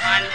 and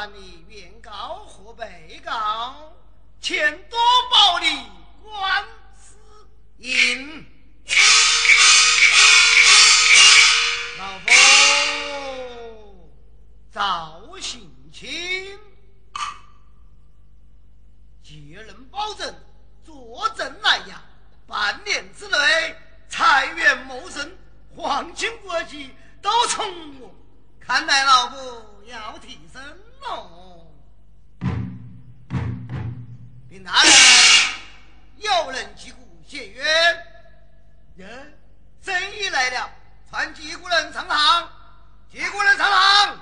办理原告和被告钱多宝的官司，赢。老夫赵信清，节能保证坐镇南阳，半年之内财源茂盛，黄金国际都从我。看来老夫要提升。喏，平南有人击鼓谢曰：“人生意来了，传击鼓人上堂，击鼓人上堂。”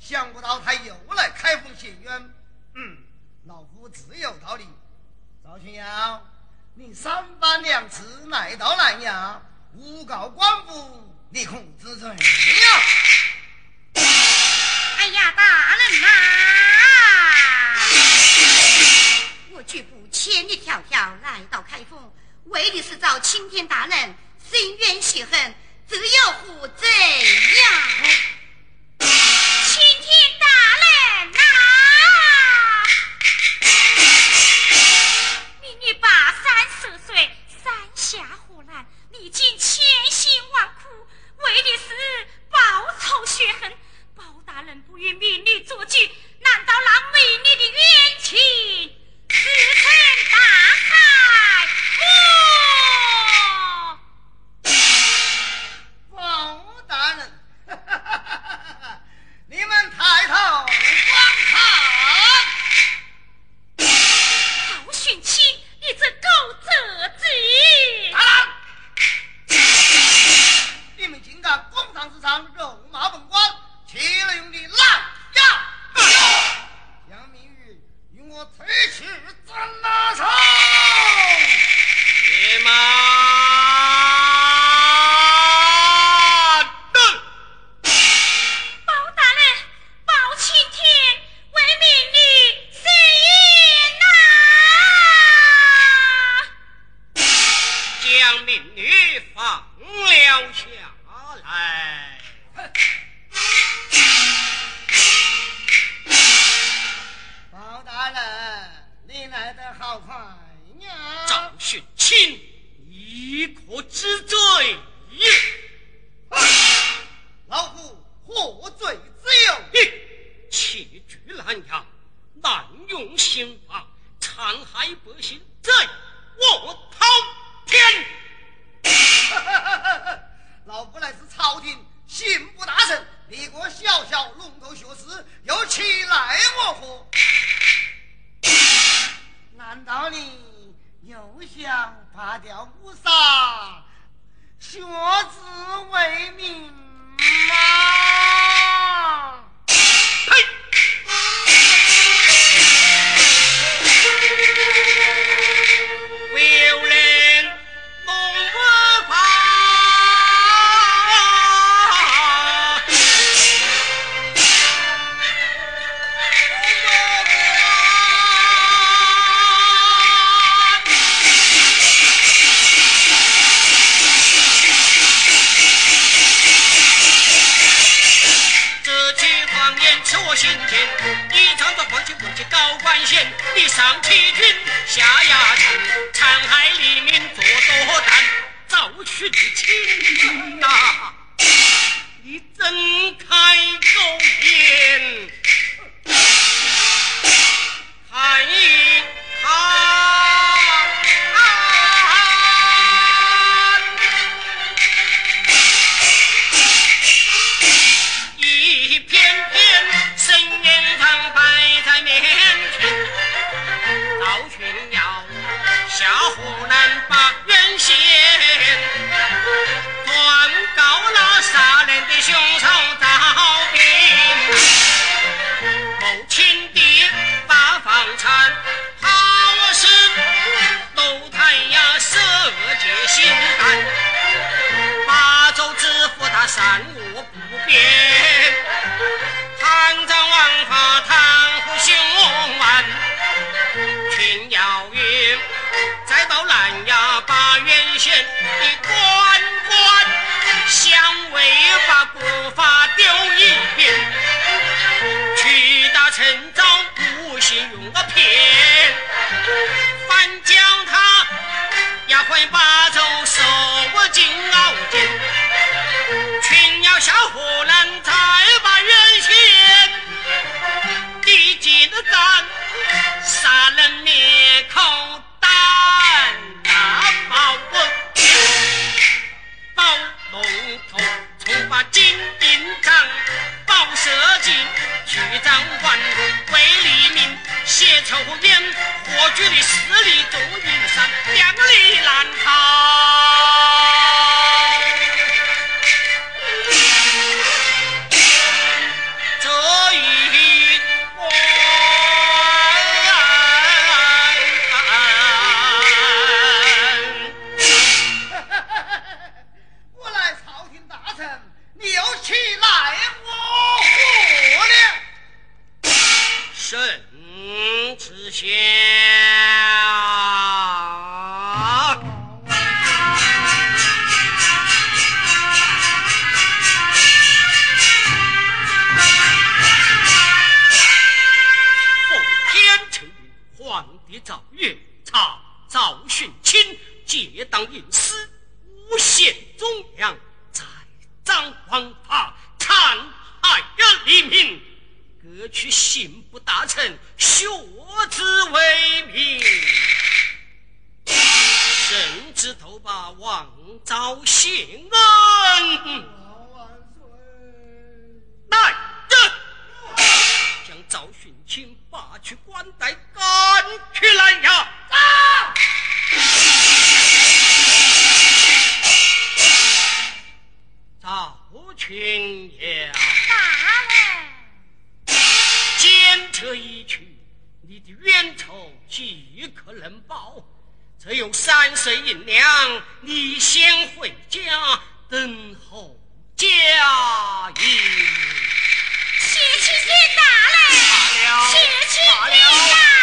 想不到他又来开封谢冤。嗯，老夫自有道理。赵青瑶，你三番两次来到南阳，诬告官府，你恐知罪呀？哎呀，大人呐、啊，我绝不千里迢迢来到开封，为的是找青天大人伸冤雪恨。Chico! 今天你仗着皇亲国戚高官显你上欺君下压臣残害黎民做多战遭群欺呐你睁开狗眼看一上奏谢恩，万岁人，将赵寻清拔去官带，赶出来呀。赵群呀，大人，检测一去，你的冤仇即刻能报。只有三岁银两，你先回家等候佳音。谢谢谢大嘞，谢谢谢大。